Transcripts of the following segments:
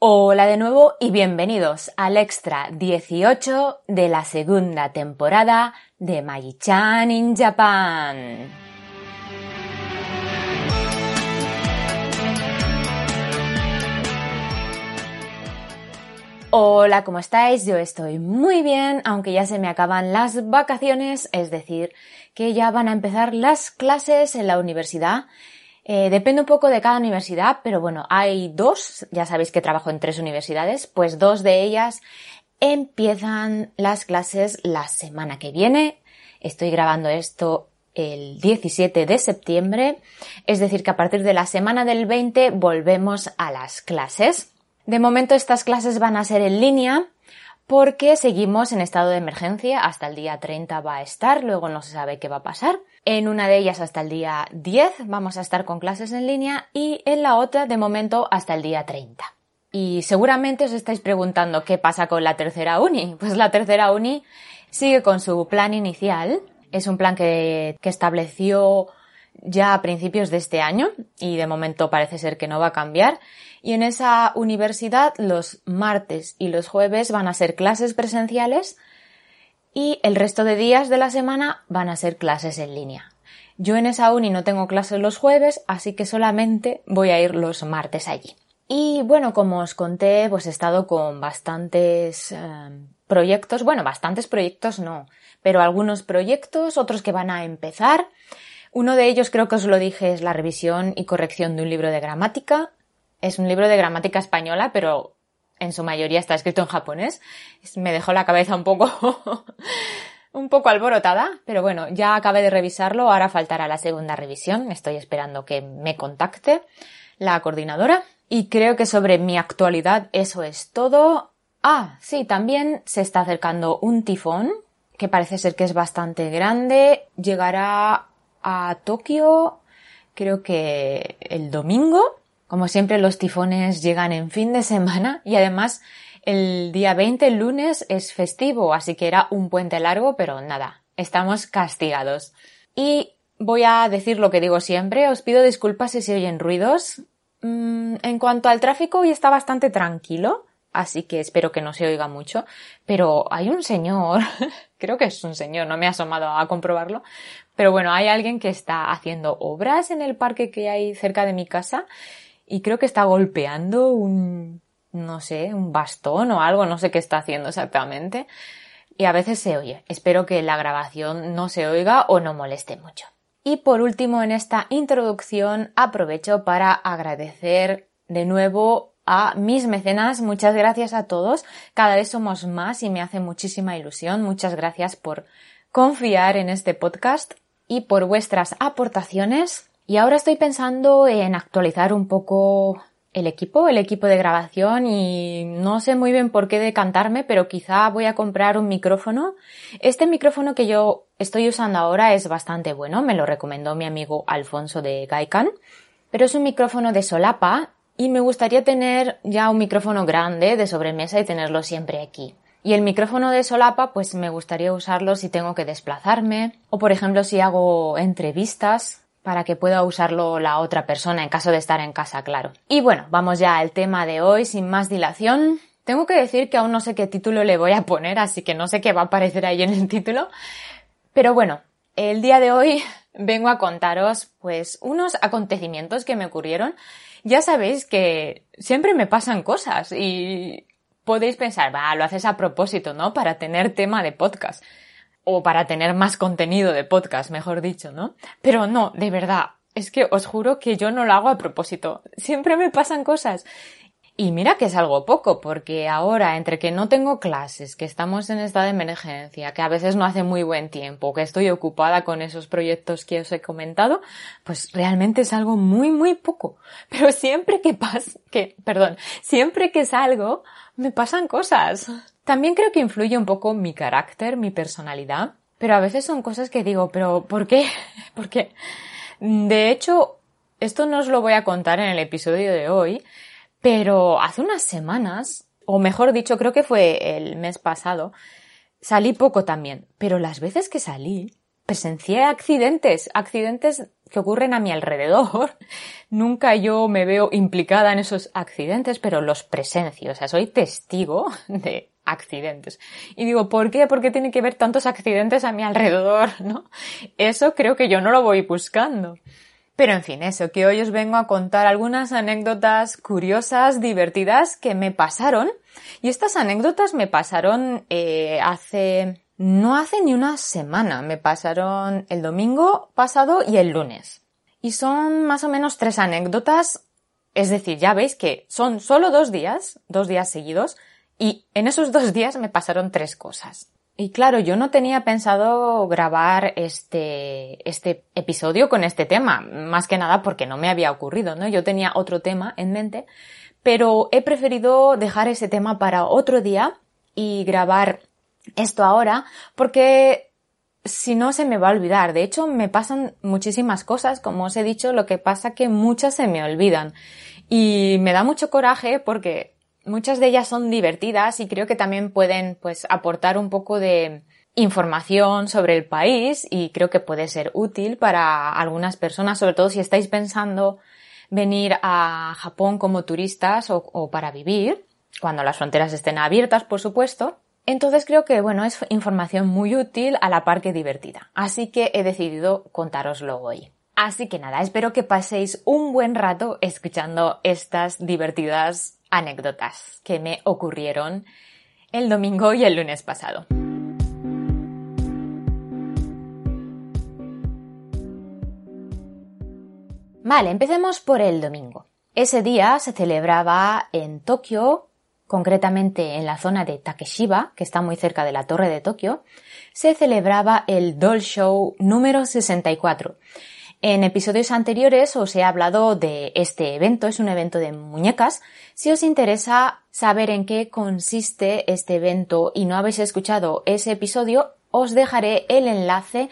Hola de nuevo y bienvenidos al extra 18 de la segunda temporada de Magi-chan in Japan. Hola, ¿cómo estáis? Yo estoy muy bien, aunque ya se me acaban las vacaciones, es decir, que ya van a empezar las clases en la universidad. Eh, depende un poco de cada universidad, pero bueno, hay dos, ya sabéis que trabajo en tres universidades, pues dos de ellas empiezan las clases la semana que viene. Estoy grabando esto el 17 de septiembre, es decir, que a partir de la semana del 20 volvemos a las clases. De momento estas clases van a ser en línea porque seguimos en estado de emergencia. Hasta el día 30 va a estar, luego no se sabe qué va a pasar. En una de ellas hasta el día 10 vamos a estar con clases en línea y en la otra de momento hasta el día 30. Y seguramente os estáis preguntando qué pasa con la tercera uni. Pues la tercera uni sigue con su plan inicial. Es un plan que, estableció ya a principios de este año y de momento parece ser que no va a cambiar. Y en esa universidad los martes y los jueves van a ser clases presenciales y el resto de días de la semana van a ser clases en línea. Yo en esa uni no tengo clases los jueves, así que solamente voy a ir los martes allí. Y bueno, como os conté, pues he estado con bastantes eh, proyectos, bueno, bastantes proyectos no, pero algunos proyectos, otros que van a empezar. Uno de ellos creo que os lo dije es la revisión y corrección de un libro de gramática. Es un libro de gramática española, pero en su mayoría está escrito en japonés. Me dejó la cabeza un poco, un poco alborotada, pero bueno, ya acabé de revisarlo, ahora faltará la segunda revisión. Estoy esperando que me contacte la coordinadora. Y creo que sobre mi actualidad eso es todo. Ah, sí, también se está acercando un tifón, que parece ser que es bastante grande. Llegará a Tokio, creo que el domingo. Como siempre, los tifones llegan en fin de semana y además el día 20, el lunes, es festivo, así que era un puente largo, pero nada, estamos castigados. Y voy a decir lo que digo siempre, os pido disculpas si se oyen ruidos. Mm, en cuanto al tráfico, hoy está bastante tranquilo, así que espero que no se oiga mucho, pero hay un señor, creo que es un señor, no me he asomado a comprobarlo, pero bueno, hay alguien que está haciendo obras en el parque que hay cerca de mi casa y creo que está golpeando un, no sé, un bastón o algo, no sé qué está haciendo exactamente. Y a veces se oye. Espero que la grabación no se oiga o no moleste mucho. Y por último, en esta introducción aprovecho para agradecer de nuevo a mis mecenas. Muchas gracias a todos. Cada vez somos más y me hace muchísima ilusión. Muchas gracias por confiar en este podcast y por vuestras aportaciones. Y ahora estoy pensando en actualizar un poco el equipo, el equipo de grabación y no sé muy bien por qué decantarme, pero quizá voy a comprar un micrófono. Este micrófono que yo estoy usando ahora es bastante bueno, me lo recomendó mi amigo Alfonso de Gaikan, pero es un micrófono de solapa y me gustaría tener ya un micrófono grande de sobremesa y tenerlo siempre aquí. Y el micrófono de solapa, pues me gustaría usarlo si tengo que desplazarme o por ejemplo si hago entrevistas para que pueda usarlo la otra persona en caso de estar en casa, claro. Y bueno, vamos ya al tema de hoy sin más dilación. Tengo que decir que aún no sé qué título le voy a poner, así que no sé qué va a aparecer ahí en el título. Pero bueno, el día de hoy vengo a contaros pues unos acontecimientos que me ocurrieron. Ya sabéis que siempre me pasan cosas y podéis pensar, va, lo haces a propósito, ¿no? Para tener tema de podcast. O para tener más contenido de podcast, mejor dicho, ¿no? Pero no, de verdad, es que os juro que yo no lo hago a propósito. Siempre me pasan cosas. Y mira que es algo poco, porque ahora, entre que no tengo clases, que estamos en estado de emergencia, que a veces no hace muy buen tiempo, que estoy ocupada con esos proyectos que os he comentado, pues realmente es algo muy, muy poco. Pero siempre que pasa, que, perdón, siempre que salgo, me pasan cosas. También creo que influye un poco mi carácter, mi personalidad, pero a veces son cosas que digo, pero ¿por qué? Porque, de hecho, esto no os lo voy a contar en el episodio de hoy, pero hace unas semanas, o mejor dicho, creo que fue el mes pasado, salí poco también, pero las veces que salí, presencié accidentes, accidentes que ocurren a mi alrededor. Nunca yo me veo implicada en esos accidentes, pero los presencio, o sea, soy testigo de accidentes. Y digo, ¿por qué? ¿Por qué tiene que haber tantos accidentes a mi alrededor? ¿No? Eso creo que yo no lo voy buscando. Pero en fin, eso, que hoy os vengo a contar algunas anécdotas curiosas, divertidas que me pasaron. Y estas anécdotas me pasaron eh, hace... no hace ni una semana, me pasaron el domingo pasado y el lunes. Y son más o menos tres anécdotas, es decir, ya veis que son solo dos días, dos días seguidos, y en esos dos días me pasaron tres cosas. Y claro, yo no tenía pensado grabar este, este episodio con este tema, más que nada porque no me había ocurrido, ¿no? Yo tenía otro tema en mente, pero he preferido dejar ese tema para otro día y grabar esto ahora porque si no se me va a olvidar. De hecho, me pasan muchísimas cosas, como os he dicho, lo que pasa que muchas se me olvidan. Y me da mucho coraje porque muchas de ellas son divertidas y creo que también pueden pues aportar un poco de información sobre el país y creo que puede ser útil para algunas personas, sobre todo si estáis pensando venir a Japón como turistas o, para vivir, cuando las fronteras estén abiertas, por supuesto. Entonces creo que, bueno, es información muy útil a la par que divertida. Así que he decidido contároslo hoy. Así que nada, espero que paséis un buen rato escuchando estas divertidas anécdotas que me ocurrieron el domingo y el lunes pasado. Vale, empecemos por el domingo. Ese día se celebraba en Tokio, concretamente en la zona de Takeshiba, que está muy cerca de la torre de Tokio, se celebraba el Doll Show número 64. En episodios anteriores os he hablado de este evento, es un evento de muñecas. Si os interesa saber en qué consiste este evento y no habéis escuchado ese episodio, os dejaré el enlace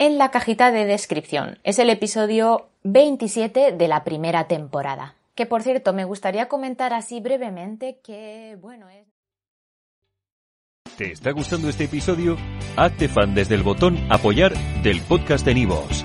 en la cajita de descripción. Es el episodio 27 de la primera temporada. Que por cierto, me gustaría comentar así brevemente que, bueno, es... ¿Te está gustando este episodio? Hazte fan desde el botón apoyar del podcast de Nivos.